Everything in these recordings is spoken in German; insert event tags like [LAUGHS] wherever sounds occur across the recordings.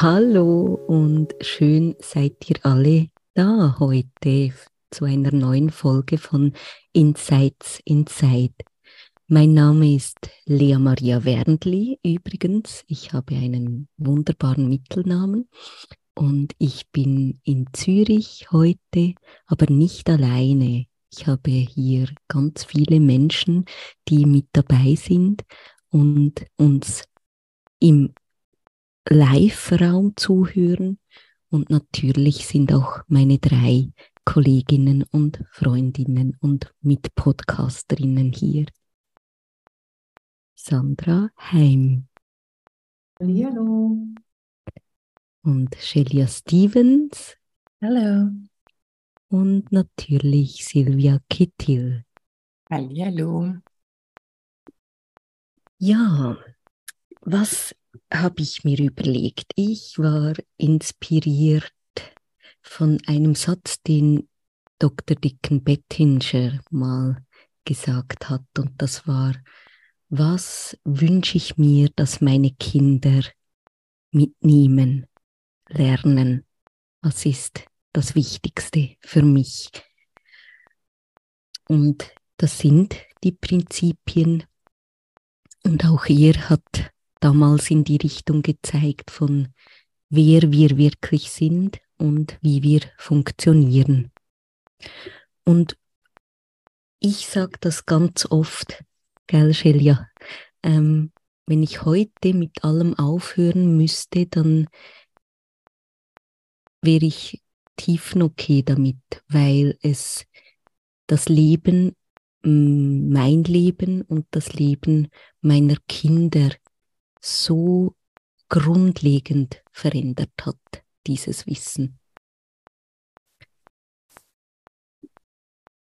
Hallo und schön seid ihr alle da heute zu einer neuen Folge von Insights Inside. Mein Name ist Lea Maria Wernli übrigens. Ich habe einen wunderbaren Mittelnamen und ich bin in Zürich heute, aber nicht alleine. Ich habe hier ganz viele Menschen, die mit dabei sind und uns im Live-Raum zuhören. Und natürlich sind auch meine drei Kolleginnen und Freundinnen und Mitpodcasterinnen hier. Sandra Heim. Hallo. Und Shelia Stevens. Hallo. Und natürlich Silvia Kittil. Hallo. Ja, was habe ich mir überlegt. Ich war inspiriert von einem Satz, den Dr. Dicken Bettinger mal gesagt hat. Und das war, was wünsche ich mir, dass meine Kinder mitnehmen, lernen? Was ist das Wichtigste für mich? Und das sind die Prinzipien. Und auch er hat damals in die Richtung gezeigt von wer wir wirklich sind und wie wir funktionieren. Und ich sage das ganz oft, gell, Shelia, ähm, wenn ich heute mit allem aufhören müsste, dann wäre ich tiefen okay damit, weil es das Leben, mein Leben und das Leben meiner Kinder so grundlegend verändert hat, dieses Wissen.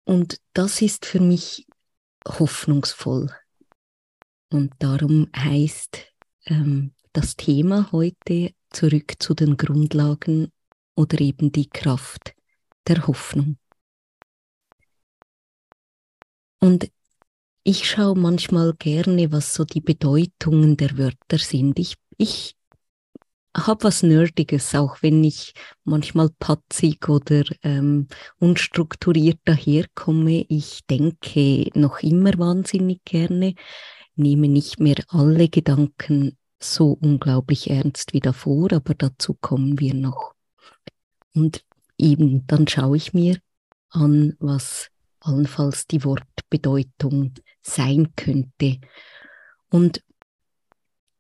Und das ist für mich hoffnungsvoll. Und darum heißt ähm, das Thema heute zurück zu den Grundlagen oder eben die Kraft der Hoffnung. Und ich schaue manchmal gerne, was so die Bedeutungen der Wörter sind. Ich, ich habe was Nerdiges, auch wenn ich manchmal patzig oder ähm, unstrukturiert daherkomme. Ich denke noch immer wahnsinnig gerne, nehme nicht mehr alle Gedanken so unglaublich ernst wie davor, aber dazu kommen wir noch. Und eben dann schaue ich mir an, was allenfalls die Wortbedeutung sein könnte. Und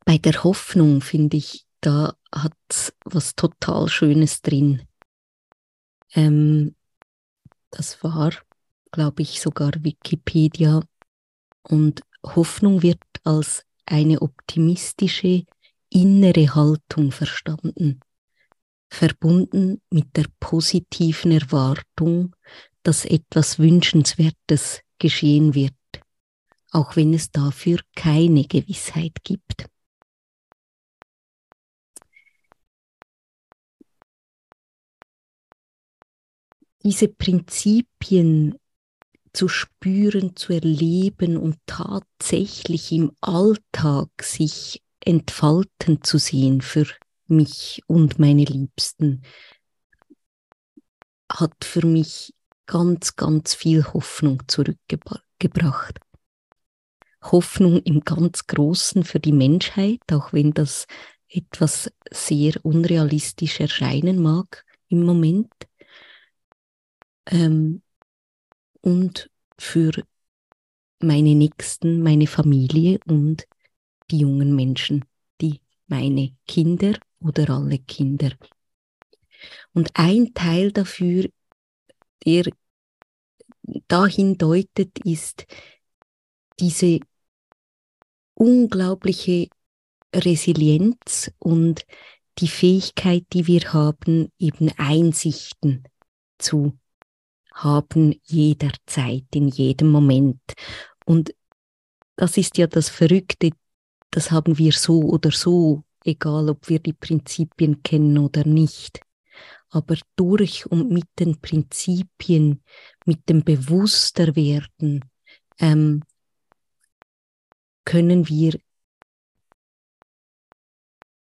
bei der Hoffnung finde ich, da hat was total Schönes drin. Ähm, das war, glaube ich, sogar Wikipedia. Und Hoffnung wird als eine optimistische innere Haltung verstanden, verbunden mit der positiven Erwartung, dass etwas Wünschenswertes geschehen wird auch wenn es dafür keine Gewissheit gibt. Diese Prinzipien zu spüren, zu erleben und tatsächlich im Alltag sich entfalten zu sehen für mich und meine Liebsten, hat für mich ganz, ganz viel Hoffnung zurückgebracht. Hoffnung im ganz Großen für die Menschheit, auch wenn das etwas sehr unrealistisch erscheinen mag im Moment. Ähm, und für meine Nächsten, meine Familie und die jungen Menschen, die meine Kinder oder alle Kinder. Und ein Teil dafür, der dahin deutet, ist diese unglaubliche Resilienz und die Fähigkeit, die wir haben, eben Einsichten zu haben jederzeit, in jedem Moment. Und das ist ja das Verrückte, das haben wir so oder so, egal ob wir die Prinzipien kennen oder nicht. Aber durch und mit den Prinzipien, mit dem Bewussterwerden, ähm, können wir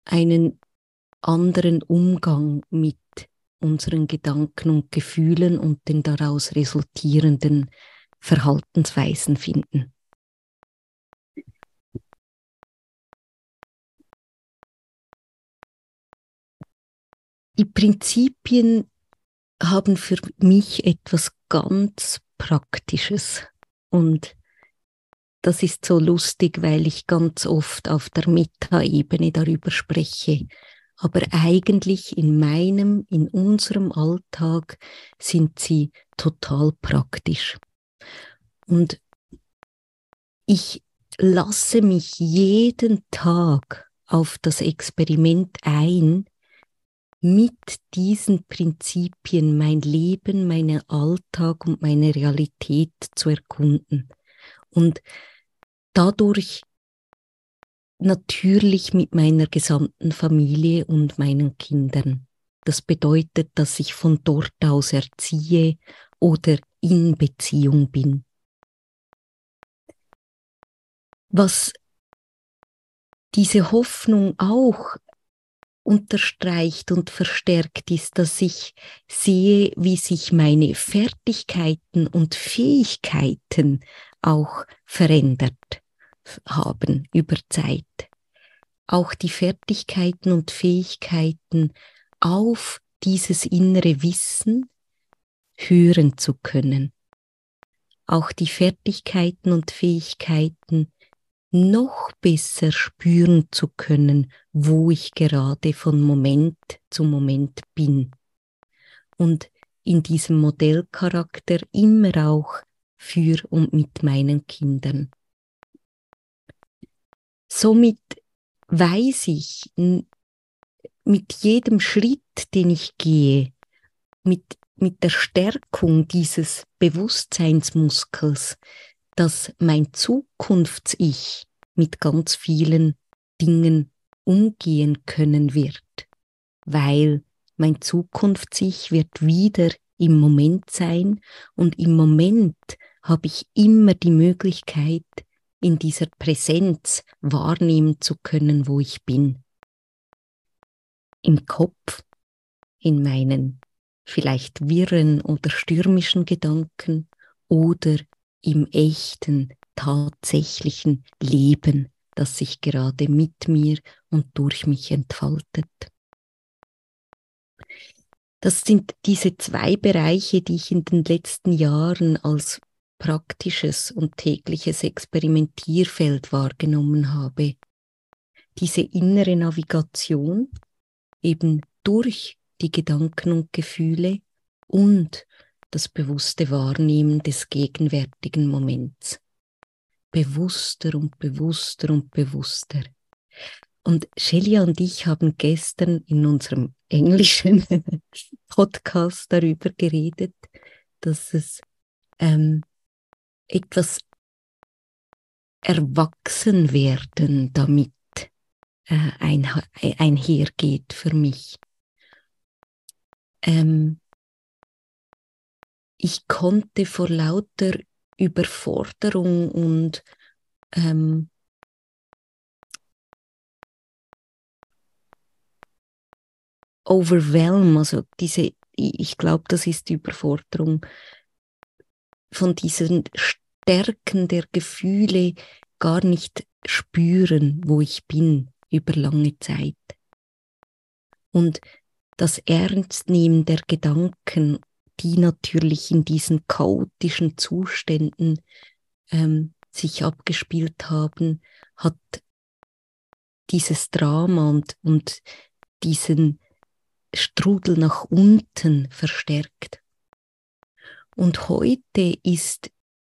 einen anderen Umgang mit unseren Gedanken und Gefühlen und den daraus resultierenden Verhaltensweisen finden. Die Prinzipien haben für mich etwas ganz Praktisches und das ist so lustig, weil ich ganz oft auf der Metaebene darüber spreche. Aber eigentlich in meinem, in unserem Alltag sind sie total praktisch. Und ich lasse mich jeden Tag auf das Experiment ein, mit diesen Prinzipien mein Leben, meinen Alltag und meine Realität zu erkunden. Und dadurch natürlich mit meiner gesamten Familie und meinen Kindern. Das bedeutet, dass ich von dort aus erziehe oder in Beziehung bin. Was diese Hoffnung auch unterstreicht und verstärkt ist, dass ich sehe, wie sich meine Fertigkeiten und Fähigkeiten auch verändert haben über Zeit. Auch die Fertigkeiten und Fähigkeiten auf dieses innere Wissen hören zu können. Auch die Fertigkeiten und Fähigkeiten noch besser spüren zu können, wo ich gerade von Moment zu Moment bin. Und in diesem Modellcharakter immer auch für und mit meinen Kindern. Somit weiß ich mit jedem Schritt, den ich gehe, mit, mit der Stärkung dieses Bewusstseinsmuskels, dass mein Zukunfts-Ich mit ganz vielen Dingen umgehen können wird, weil mein Zukunfts-Ich wird wieder im Moment sein und im Moment habe ich immer die Möglichkeit, in dieser Präsenz wahrnehmen zu können, wo ich bin. Im Kopf, in meinen vielleicht wirren oder stürmischen Gedanken oder im echten, tatsächlichen Leben, das sich gerade mit mir und durch mich entfaltet. Das sind diese zwei Bereiche, die ich in den letzten Jahren als praktisches und tägliches Experimentierfeld wahrgenommen habe. Diese innere Navigation eben durch die Gedanken und Gefühle und das bewusste Wahrnehmen des gegenwärtigen Moments. Bewusster und bewusster und bewusster. Und Shelia und ich haben gestern in unserem englischen [LAUGHS] Podcast darüber geredet, dass es ähm, etwas erwachsen werden damit äh, ein, einhergeht für mich. Ähm, ich konnte vor lauter Überforderung und ähm, Overwhelm, also diese, ich glaube, das ist Überforderung, von diesen Stärken der Gefühle gar nicht spüren, wo ich bin über lange Zeit. Und das Ernstnehmen der Gedanken, die natürlich in diesen chaotischen Zuständen ähm, sich abgespielt haben, hat dieses Drama und, und diesen Strudel nach unten verstärkt. Und heute ist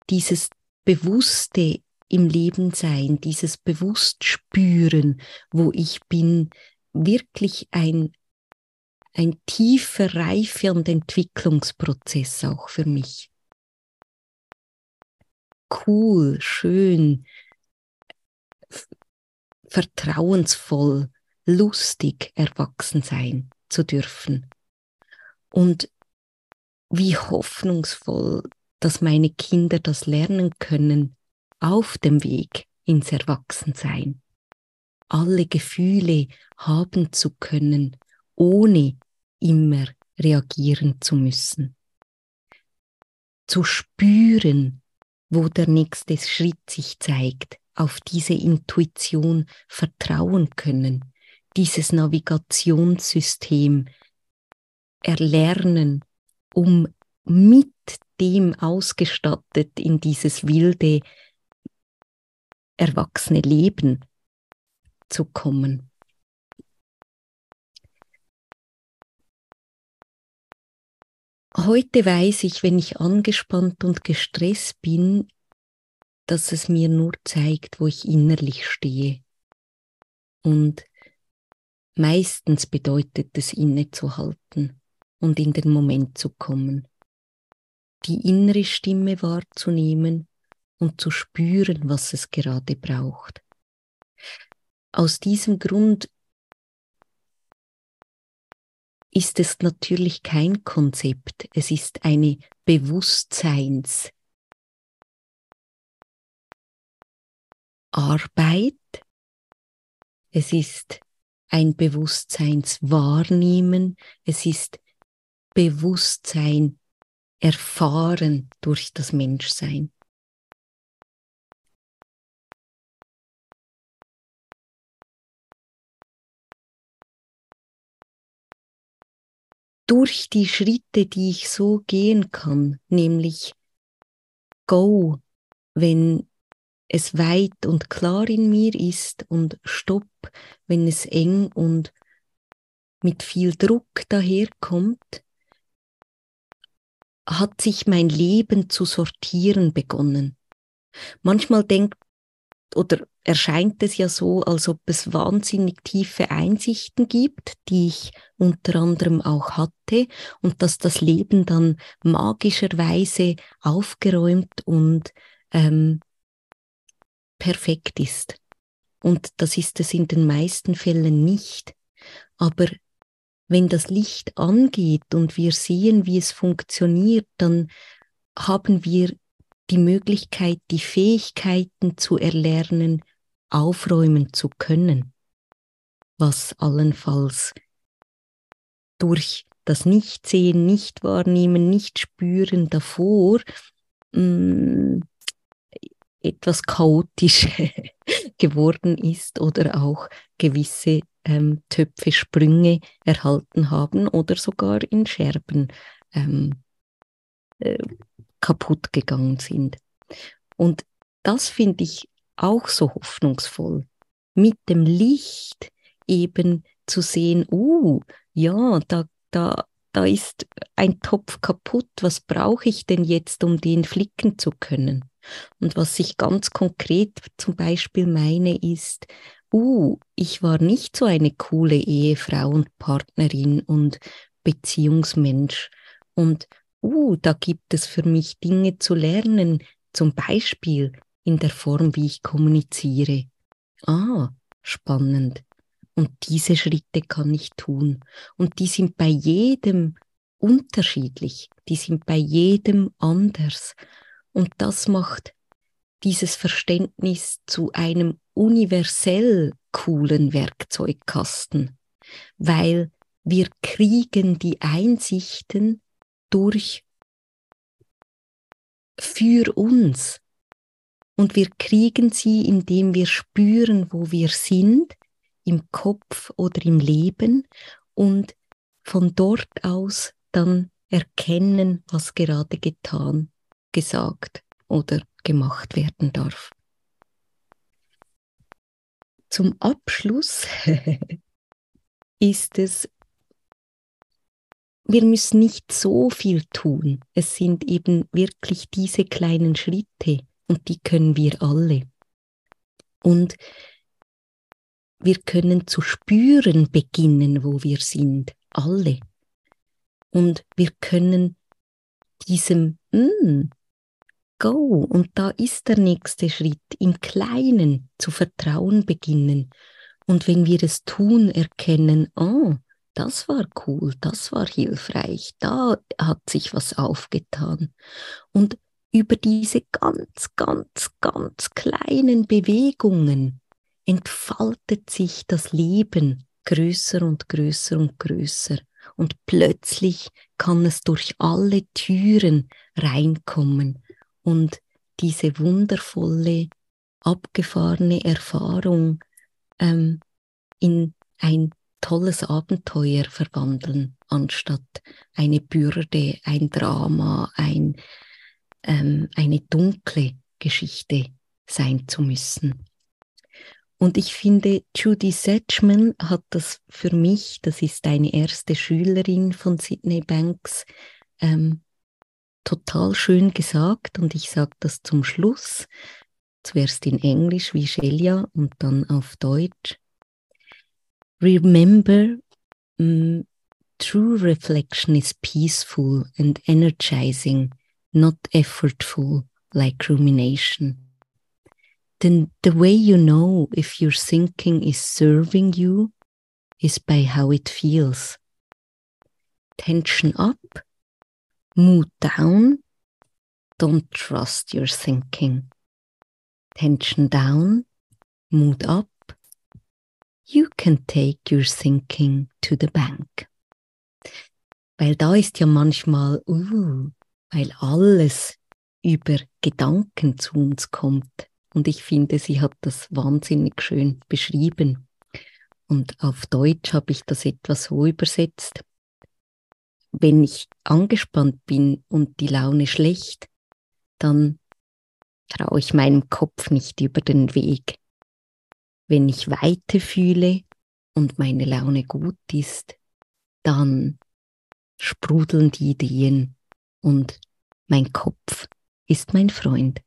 dieses Bewusste im Leben sein, dieses Bewusstspüren, wo ich bin, wirklich ein, ein tiefer Reife- und Entwicklungsprozess auch für mich. Cool, schön, vertrauensvoll, lustig erwachsen sein zu dürfen. Und wie hoffnungsvoll, dass meine Kinder das lernen können auf dem Weg ins Erwachsensein. Alle Gefühle haben zu können, ohne immer reagieren zu müssen. Zu spüren, wo der nächste Schritt sich zeigt, auf diese Intuition vertrauen können, dieses Navigationssystem erlernen, um mit dem ausgestattet in dieses wilde, erwachsene Leben zu kommen. Heute weiß ich, wenn ich angespannt und gestresst bin, dass es mir nur zeigt, wo ich innerlich stehe. Und meistens bedeutet es innezuhalten und in den Moment zu kommen, die innere Stimme wahrzunehmen und zu spüren, was es gerade braucht. Aus diesem Grund ist es natürlich kein Konzept, es ist eine Bewusstseinsarbeit. Es ist ein Bewusstseinswahrnehmen, es ist Bewusstsein erfahren durch das Menschsein. Durch die Schritte, die ich so gehen kann, nämlich Go, wenn es weit und klar in mir ist und Stopp, wenn es eng und mit viel Druck daherkommt, hat sich mein Leben zu sortieren begonnen. Manchmal denkt oder erscheint es ja so, als ob es wahnsinnig tiefe Einsichten gibt, die ich unter anderem auch hatte und dass das Leben dann magischerweise aufgeräumt und ähm, perfekt ist. Und das ist es in den meisten Fällen nicht. Aber wenn das Licht angeht und wir sehen, wie es funktioniert, dann haben wir die Möglichkeit, die Fähigkeiten zu erlernen, aufräumen zu können, was allenfalls durch das Nichtsehen, Nicht-Wahrnehmen, Nicht-Spüren davor mm, etwas chaotisch [LAUGHS] geworden ist oder auch gewisse ähm, Töpfe, Sprünge erhalten haben oder sogar in Scherben ähm, äh, kaputt gegangen sind. Und das finde ich auch so hoffnungsvoll, mit dem Licht eben zu sehen, uh, ja, da, da, da ist ein Topf kaputt, was brauche ich denn jetzt, um den flicken zu können? Und was ich ganz konkret zum Beispiel meine, ist, uh, ich war nicht so eine coole Ehefrau und Partnerin und Beziehungsmensch. Und uh, da gibt es für mich Dinge zu lernen, zum Beispiel in der Form, wie ich kommuniziere. Ah, spannend. Und diese Schritte kann ich tun. Und die sind bei jedem unterschiedlich, die sind bei jedem anders. Und das macht dieses Verständnis zu einem universell coolen Werkzeugkasten, weil wir kriegen die Einsichten durch für uns. Und wir kriegen sie, indem wir spüren, wo wir sind, im Kopf oder im Leben und von dort aus dann erkennen, was gerade getan, gesagt oder gemacht werden darf. Zum Abschluss [LAUGHS] ist es wir müssen nicht so viel tun. Es sind eben wirklich diese kleinen Schritte und die können wir alle. Und wir können zu spüren beginnen, wo wir sind, alle. Und wir können diesem mm, Go und da ist der nächste Schritt im Kleinen zu vertrauen beginnen. Und wenn wir es tun, erkennen, oh, das war cool, das war hilfreich, da hat sich was aufgetan. Und über diese ganz, ganz, ganz kleinen Bewegungen entfaltet sich das Leben größer und größer und größer. Und plötzlich kann es durch alle Türen reinkommen und diese wundervolle, abgefahrene Erfahrung ähm, in ein tolles Abenteuer verwandeln, anstatt eine Bürde, ein Drama, ein, ähm, eine dunkle Geschichte sein zu müssen. Und ich finde, Judy Setchman hat das für mich, das ist eine erste Schülerin von Sydney Banks, ähm, total schön gesagt und ich sage das zum Schluss, zuerst in Englisch wie Shelia und dann auf Deutsch. Remember, um, true reflection is peaceful and energizing, not effortful like rumination. Then the way you know if your thinking is serving you is by how it feels. Tension up, mood down, don't trust your thinking. Tension down, mood up, you can take your thinking to the bank. Weil da ist ja manchmal, uh, weil alles über Gedanken zu uns kommt. Und ich finde, sie hat das wahnsinnig schön beschrieben. Und auf Deutsch habe ich das etwas so übersetzt. Wenn ich angespannt bin und die Laune schlecht, dann traue ich meinem Kopf nicht über den Weg. Wenn ich Weite fühle und meine Laune gut ist, dann sprudeln die Ideen und mein Kopf ist mein Freund.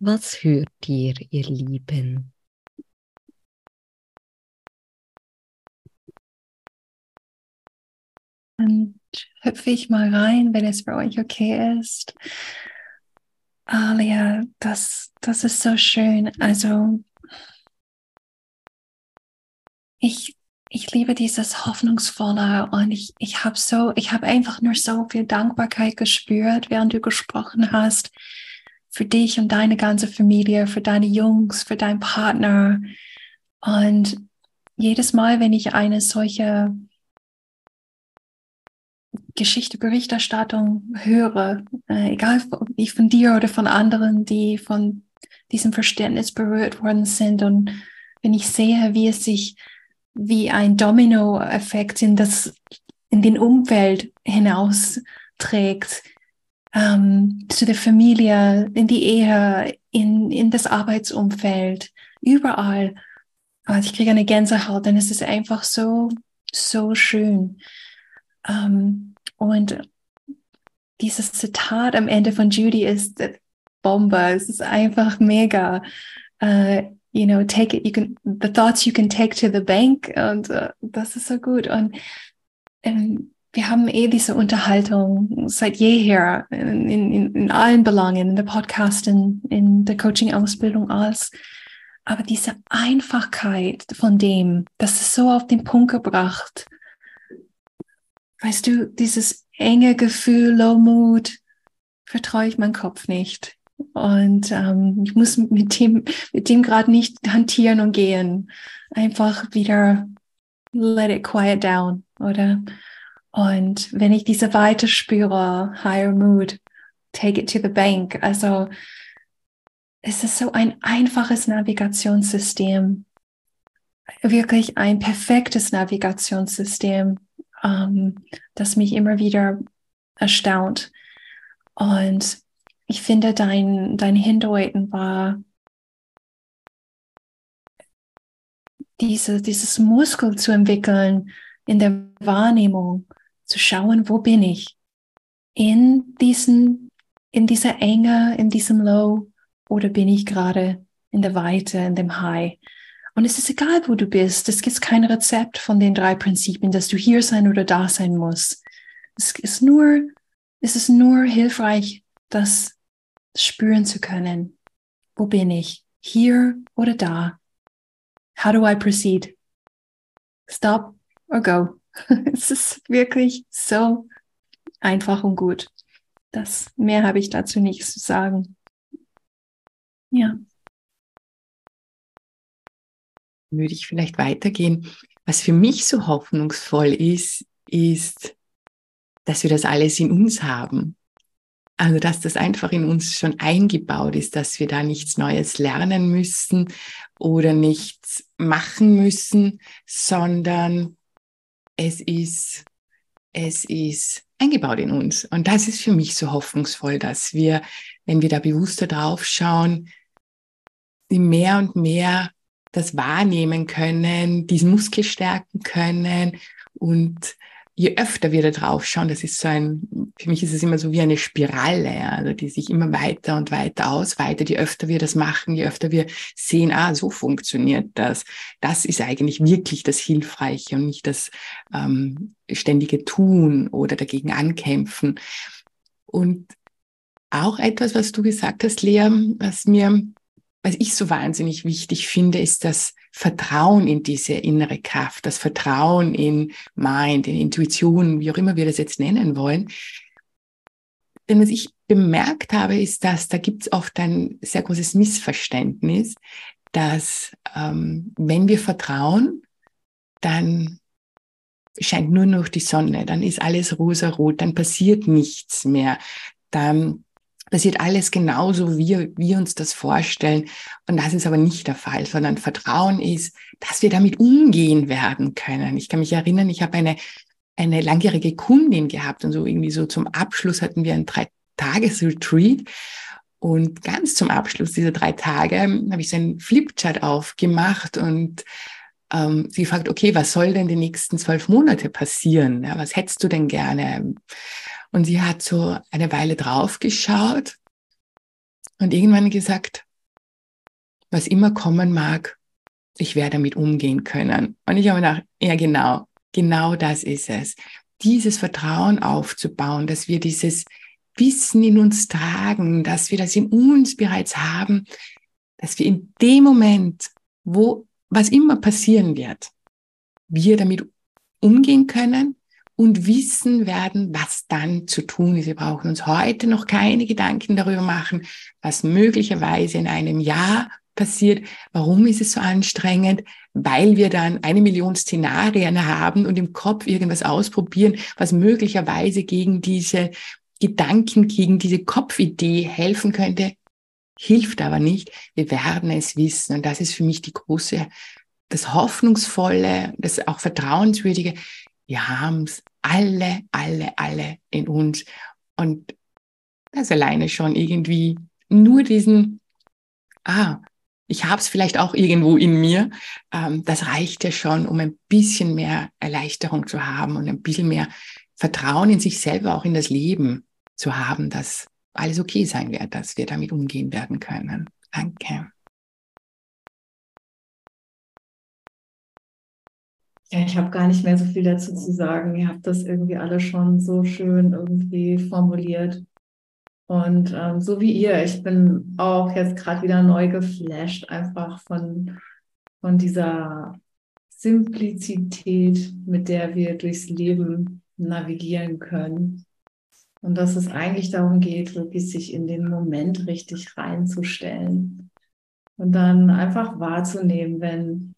Was hört ihr, ihr Lieben? Und hüpfe ich mal rein, wenn es für euch okay ist. Alia, das, das ist so schön. Also, ich, ich liebe dieses Hoffnungsvolle und ich, ich habe so, ich habe einfach nur so viel Dankbarkeit gespürt, während du gesprochen hast, für dich und deine ganze Familie, für deine Jungs, für deinen Partner. Und jedes Mal, wenn ich eine solche Geschichte, Berichterstattung höre, äh, egal ob ich von dir oder von anderen, die von diesem Verständnis berührt worden sind und wenn ich sehe, wie es sich wie ein Domino-Effekt in das in den Umwelt hinausträgt, ähm, zu der Familie, in die Ehe, in, in das Arbeitsumfeld, überall. Also ich kriege eine Gänsehaut, denn es ist einfach so, so schön. Ähm, und dieses Zitat am Ende von Judy ist Bombe. Es ist einfach mega. Uh, you know, take it, you can, the thoughts you can take to the bank. Und uh, das ist so gut. Und ähm, wir haben eh diese Unterhaltung seit jeher in, in, in allen Belangen, in der Podcast, in, in der Coaching-Ausbildung, alles. Aber diese Einfachkeit von dem, das ist so auf den Punkt gebracht weißt du, dieses enge Gefühl, Low Mood, vertraue ich meinen Kopf nicht. Und ähm, ich muss mit dem, mit dem gerade nicht hantieren und gehen. Einfach wieder let it quiet down, oder? Und wenn ich diese Weite spüre, higher mood, take it to the bank. Also es ist so ein einfaches Navigationssystem. Wirklich ein perfektes Navigationssystem ähm, das mich immer wieder erstaunt. Und ich finde, dein, dein Hindeuten war diese, dieses Muskel zu entwickeln in der Wahrnehmung, zu schauen, wo bin ich? in diesen, in dieser Enge, in diesem Low oder bin ich gerade in der Weite, in dem High? Und es ist egal, wo du bist. Es gibt kein Rezept von den drei Prinzipien, dass du hier sein oder da sein musst. Es ist nur, es ist nur hilfreich, das spüren zu können. Wo bin ich? Hier oder da? How do I proceed? Stop or go? [LAUGHS] es ist wirklich so einfach und gut. Das mehr habe ich dazu nichts zu sagen. Ja. Würde ich vielleicht weitergehen. Was für mich so hoffnungsvoll ist, ist, dass wir das alles in uns haben. Also, dass das einfach in uns schon eingebaut ist, dass wir da nichts Neues lernen müssen oder nichts machen müssen, sondern es ist, es ist eingebaut in uns. Und das ist für mich so hoffnungsvoll, dass wir, wenn wir da bewusster drauf schauen, mehr und mehr das wahrnehmen können, diesen Muskel stärken können und je öfter wir da drauf schauen, das ist so ein, für mich ist es immer so wie eine Spirale, also die sich immer weiter und weiter ausweitet. Je öfter wir das machen, je öfter wir sehen, ah, so funktioniert das. Das ist eigentlich wirklich das Hilfreiche und nicht das ähm, ständige Tun oder dagegen ankämpfen. Und auch etwas, was du gesagt hast, Lea, was mir was ich so wahnsinnig wichtig finde, ist das Vertrauen in diese innere Kraft, das Vertrauen in Mind, in Intuition, wie auch immer wir das jetzt nennen wollen. Denn was ich bemerkt habe, ist, dass da gibt es oft ein sehr großes Missverständnis, dass ähm, wenn wir vertrauen, dann scheint nur noch die Sonne, dann ist alles rosa-rot, dann passiert nichts mehr, dann passiert alles genauso, wie wir uns das vorstellen. Und das ist aber nicht der Fall, sondern Vertrauen ist, dass wir damit umgehen werden können. Ich kann mich erinnern, ich habe eine, eine langjährige Kundin gehabt und so irgendwie so zum Abschluss hatten wir ein Drei-Tages-Retreat. Und ganz zum Abschluss dieser drei Tage habe ich so einen Flipchart aufgemacht und ähm, sie fragt, okay, was soll denn die nächsten zwölf Monate passieren? Ja, was hättest du denn gerne? Und sie hat so eine Weile drauf geschaut und irgendwann gesagt, was immer kommen mag, ich werde damit umgehen können. Und ich habe gedacht, ja genau, genau das ist es. Dieses Vertrauen aufzubauen, dass wir dieses Wissen in uns tragen, dass wir das in uns bereits haben, dass wir in dem Moment, wo was immer passieren wird, wir damit umgehen können und wissen werden, was dann zu tun ist. Wir brauchen uns heute noch keine Gedanken darüber machen, was möglicherweise in einem Jahr passiert. Warum ist es so anstrengend? Weil wir dann eine Million Szenarien haben und im Kopf irgendwas ausprobieren, was möglicherweise gegen diese Gedanken, gegen diese Kopfidee helfen könnte. Hilft aber nicht. Wir werden es wissen. Und das ist für mich die große, das Hoffnungsvolle, das auch Vertrauenswürdige wir haben es alle, alle, alle in uns. Und das alleine schon irgendwie nur diesen, ah, ich habe es vielleicht auch irgendwo in mir, ähm, das reicht ja schon, um ein bisschen mehr Erleichterung zu haben und ein bisschen mehr Vertrauen in sich selber, auch in das Leben zu haben, dass alles okay sein wird, dass wir damit umgehen werden können. Danke. Ja, ich habe gar nicht mehr so viel dazu zu sagen. Ihr habt das irgendwie alle schon so schön irgendwie formuliert. Und ähm, so wie ihr, ich bin auch jetzt gerade wieder neu geflasht, einfach von, von dieser Simplizität, mit der wir durchs Leben navigieren können. Und dass es eigentlich darum geht, wirklich sich in den Moment richtig reinzustellen und dann einfach wahrzunehmen, wenn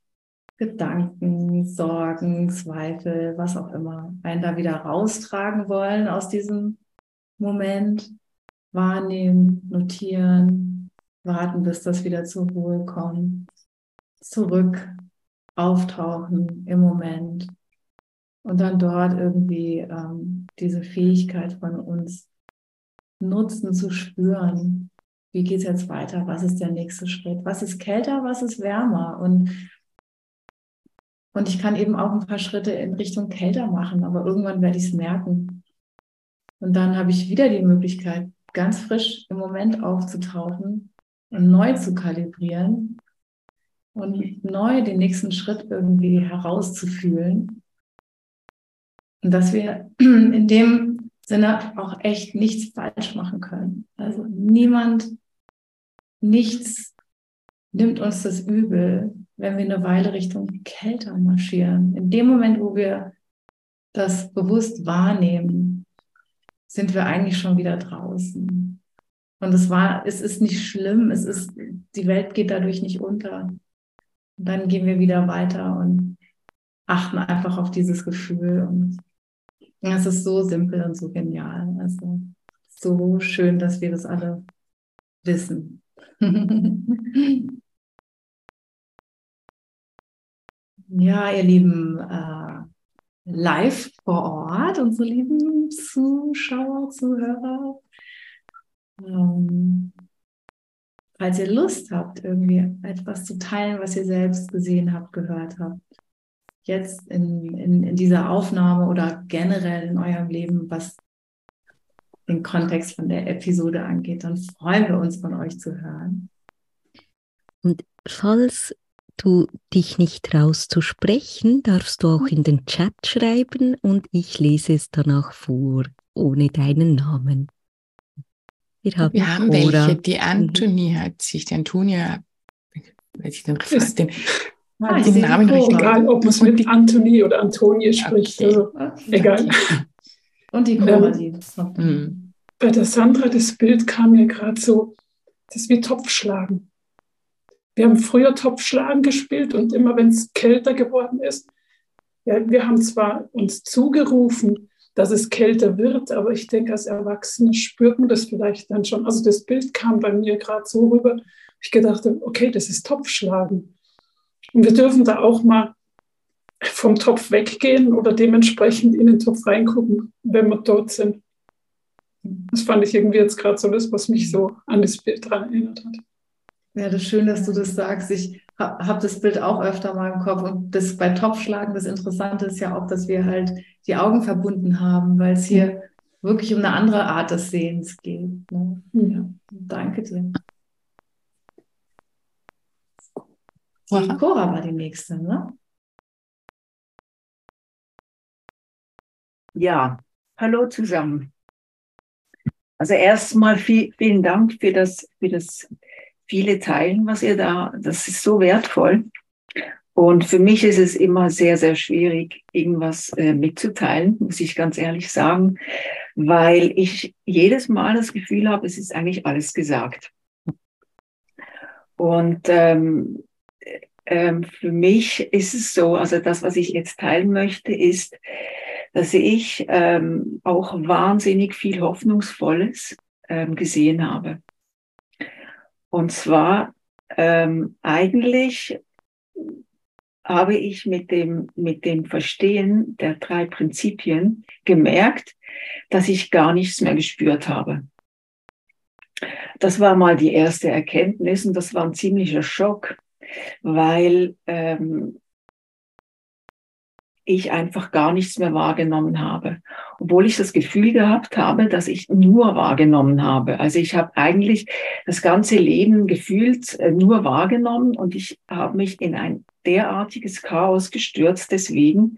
Gedanken, Sorgen, Zweifel, was auch immer, einen da wieder raustragen wollen aus diesem Moment, wahrnehmen, notieren, warten, bis das wieder zur Ruhe kommt, zurück auftauchen im Moment und dann dort irgendwie ähm, diese Fähigkeit von uns nutzen zu spüren, wie geht es jetzt weiter, was ist der nächste Schritt, was ist kälter, was ist wärmer und und ich kann eben auch ein paar Schritte in Richtung kälter machen, aber irgendwann werde ich es merken. Und dann habe ich wieder die Möglichkeit, ganz frisch im Moment aufzutauchen und neu zu kalibrieren und neu den nächsten Schritt irgendwie herauszufühlen. Und dass wir [CLEARS THROAT] in dem Sinne auch echt nichts falsch machen können. Also niemand, nichts nimmt uns das übel, wenn wir eine Weile Richtung Kälte marschieren. In dem Moment, wo wir das bewusst wahrnehmen, sind wir eigentlich schon wieder draußen. Und es war, es ist nicht schlimm, es ist, die Welt geht dadurch nicht unter. Und dann gehen wir wieder weiter und achten einfach auf dieses Gefühl. Und es ist so simpel und so genial. Also so schön, dass wir das alle wissen. [LAUGHS] ja, ihr Lieben, äh, live vor Ort, unsere lieben Zuschauer, Zuhörer. Ähm, falls ihr Lust habt, irgendwie etwas zu teilen, was ihr selbst gesehen habt, gehört habt, jetzt in, in, in dieser Aufnahme oder generell in eurem Leben, was den Kontext von der Episode angeht, dann freuen wir uns von euch zu hören. Und falls du dich nicht traust zu sprechen, darfst du auch in den Chat schreiben und ich lese es danach vor, ohne deinen Namen. Wir haben, Wir haben welche, die mhm. Antonie hat sich, die Antonia, weiß ich den, den, ah, den Namen richtig. Egal, ob man es mit Antonie oder Antonie spricht, okay. also okay. egal. [LAUGHS] Und die Cora, die ähm, Bei der Sandra, das Bild kam mir gerade so, das ist wie Topfschlagen. Wir haben früher Topfschlagen gespielt und immer wenn es kälter geworden ist, ja, wir haben zwar uns zugerufen, dass es kälter wird, aber ich denke, als Erwachsene spürt man das vielleicht dann schon. Also das Bild kam bei mir gerade so rüber. Ich gedacht, okay, das ist Topfschlagen. Und wir dürfen da auch mal vom Topf weggehen oder dementsprechend in den Topf reingucken, wenn wir dort sind. Das fand ich irgendwie jetzt gerade so das, was mich so an das Bild daran erinnert hat. Ja, das ist schön, dass du das sagst. Ich habe das Bild auch öfter mal im Kopf. Und das bei Topfschlagen, das Interessante ist ja auch, dass wir halt die Augen verbunden haben, weil es hier wirklich um eine andere Art des Sehens geht. Ne? Ja, danke dir. Die Cora war die nächste, ne? Ja, hallo zusammen. Also erstmal viel, vielen Dank für das, für das viele teilen, was ihr da, das ist so wertvoll. Und für mich ist es immer sehr, sehr schwierig, irgendwas äh, mitzuteilen, muss ich ganz ehrlich sagen, weil ich jedes Mal das Gefühl habe, es ist eigentlich alles gesagt. Und ähm, ähm, für mich ist es so, also das, was ich jetzt teilen möchte, ist, dass ich ähm, auch wahnsinnig viel Hoffnungsvolles ähm, gesehen habe. Und zwar ähm, eigentlich habe ich mit dem, mit dem Verstehen der drei Prinzipien gemerkt, dass ich gar nichts mehr gespürt habe. Das war mal die erste Erkenntnis und das war ein ziemlicher Schock, weil ähm, ich einfach gar nichts mehr wahrgenommen habe, obwohl ich das Gefühl gehabt habe, dass ich nur wahrgenommen habe. Also ich habe eigentlich das ganze Leben gefühlt äh, nur wahrgenommen und ich habe mich in ein derartiges Chaos gestürzt deswegen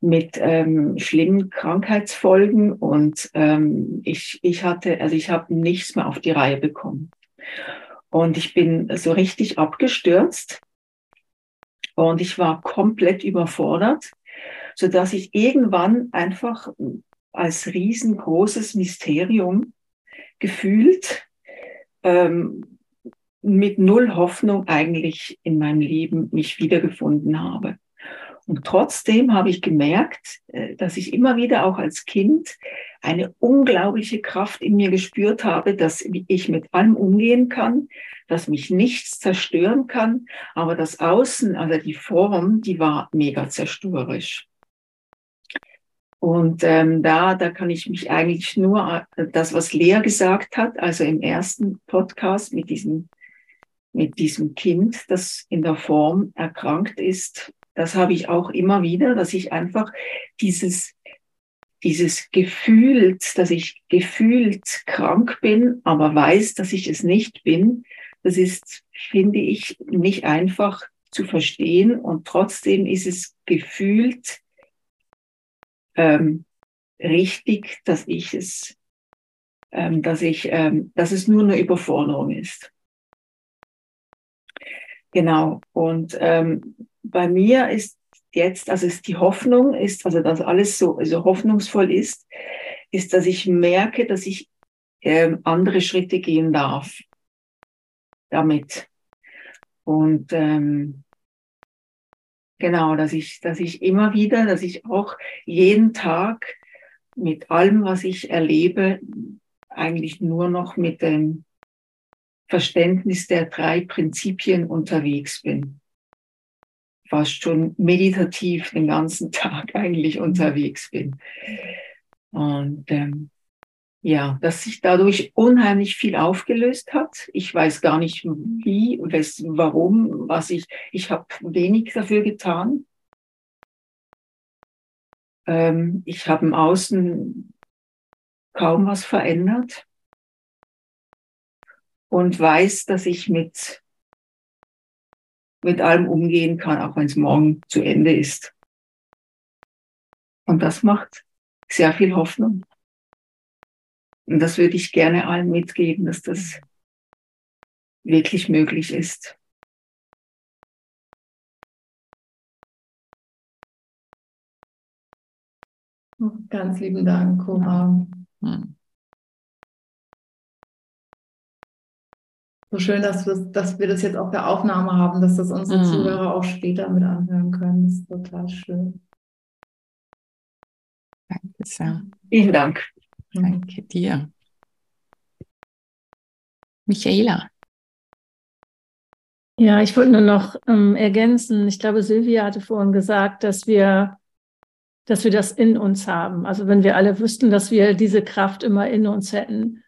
mit ähm, schlimmen Krankheitsfolgen und ähm, ich, ich hatte, also ich habe nichts mehr auf die Reihe bekommen. Und ich bin so richtig abgestürzt und ich war komplett überfordert so dass ich irgendwann einfach als riesengroßes Mysterium gefühlt ähm, mit null Hoffnung eigentlich in meinem Leben mich wiedergefunden habe. Und trotzdem habe ich gemerkt, äh, dass ich immer wieder auch als Kind eine unglaubliche Kraft in mir gespürt habe, dass ich mit allem umgehen kann, dass mich nichts zerstören kann, aber das Außen, also die Form, die war mega zerstörerisch. Und ähm, da, da kann ich mich eigentlich nur äh, das, was Lea gesagt hat, also im ersten Podcast mit diesem, mit diesem Kind, das in der Form erkrankt ist, das habe ich auch immer wieder, dass ich einfach dieses, dieses Gefühl, dass ich gefühlt krank bin, aber weiß, dass ich es nicht bin, das ist, finde ich, nicht einfach zu verstehen und trotzdem ist es gefühlt ähm, richtig, dass ich es, ähm, dass ich, ähm, dass es nur eine Überforderung ist. Genau. Und ähm, bei mir ist jetzt, also ist die Hoffnung ist, also dass alles so also hoffnungsvoll ist, ist, dass ich merke, dass ich ähm, andere Schritte gehen darf damit. Und ähm, genau, dass ich, dass ich immer wieder, dass ich auch jeden Tag mit allem, was ich erlebe, eigentlich nur noch mit dem Verständnis der drei Prinzipien unterwegs bin. Fast schon meditativ den ganzen Tag [LAUGHS] eigentlich unterwegs bin. Und ähm, ja, dass sich dadurch unheimlich viel aufgelöst hat. Ich weiß gar nicht wie, warum, was ich, ich habe wenig dafür getan. Ähm, ich habe im Außen kaum was verändert und weiß, dass ich mit, mit allem umgehen kann, auch wenn es morgen zu Ende ist. Und das macht sehr viel Hoffnung. Und das würde ich gerne allen mitgeben, dass das wirklich möglich ist. Ganz lieben Dank, Cora. Hm. So schön, dass wir, dass wir das jetzt auf der Aufnahme haben, dass das unsere mhm. Zuhörer auch später mit anhören können. Das ist total schön. Danke sehr. Vielen Dank. Danke dir. Michaela. Ja, ich wollte nur noch ähm, ergänzen. Ich glaube, Silvia hatte vorhin gesagt, dass wir, dass wir das in uns haben. Also wenn wir alle wüssten, dass wir diese Kraft immer in uns hätten.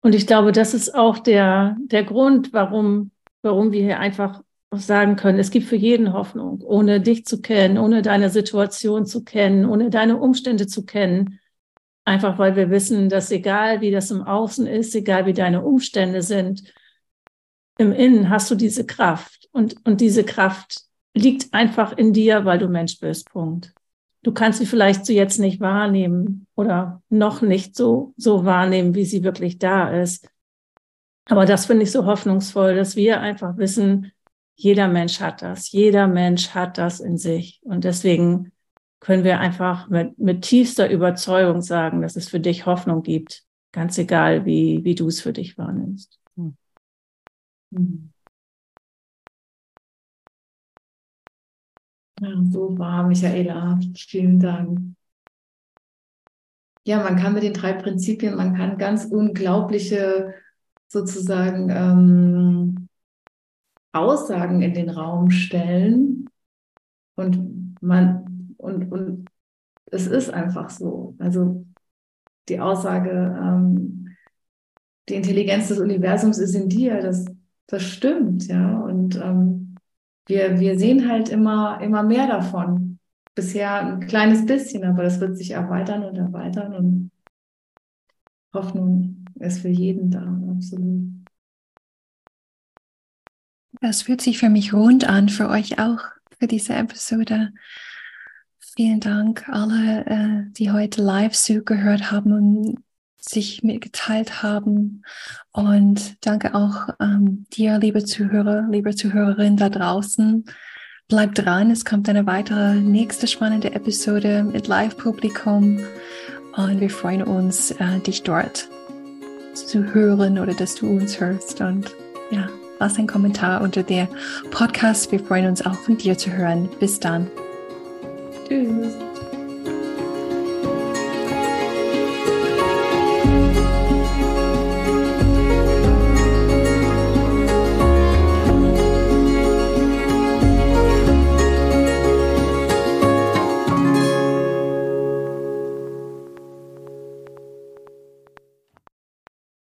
Und ich glaube, das ist auch der, der Grund, warum, warum wir hier einfach sagen können, es gibt für jeden Hoffnung, ohne dich zu kennen, ohne deine Situation zu kennen, ohne deine Umstände zu kennen, Einfach weil wir wissen, dass egal wie das im Außen ist, egal wie deine Umstände sind, im Innen hast du diese Kraft. Und, und diese Kraft liegt einfach in dir, weil du Mensch bist. Punkt. Du kannst sie vielleicht so jetzt nicht wahrnehmen oder noch nicht so, so wahrnehmen, wie sie wirklich da ist. Aber das finde ich so hoffnungsvoll, dass wir einfach wissen, jeder Mensch hat das. Jeder Mensch hat das in sich. Und deswegen können wir einfach mit, mit tiefster Überzeugung sagen, dass es für dich Hoffnung gibt, ganz egal, wie, wie du es für dich wahrnimmst. Mhm. Ja, so war Michaela. Vielen Dank. Ja, man kann mit den drei Prinzipien, man kann ganz unglaubliche sozusagen ähm, Aussagen in den Raum stellen und man und, und es ist einfach so. Also die Aussage, ähm, die Intelligenz des Universums ist in dir, das, das stimmt, ja. Und ähm, wir, wir sehen halt immer, immer mehr davon. Bisher ein kleines bisschen, aber das wird sich erweitern und erweitern und Hoffnung ist für jeden da, absolut. Das fühlt sich für mich rund an, für euch auch, für diese Episode. Vielen Dank alle, äh, die heute live zugehört haben sich mitgeteilt haben. Und danke auch ähm, dir, liebe Zuhörer, liebe Zuhörerin da draußen. Bleibt dran, es kommt eine weitere nächste spannende Episode mit Live-Publikum. Und wir freuen uns, äh, dich dort zu hören oder dass du uns hörst. Und ja, lass einen Kommentar unter der Podcast. Wir freuen uns auch von dir zu hören. Bis dann. Tschüss.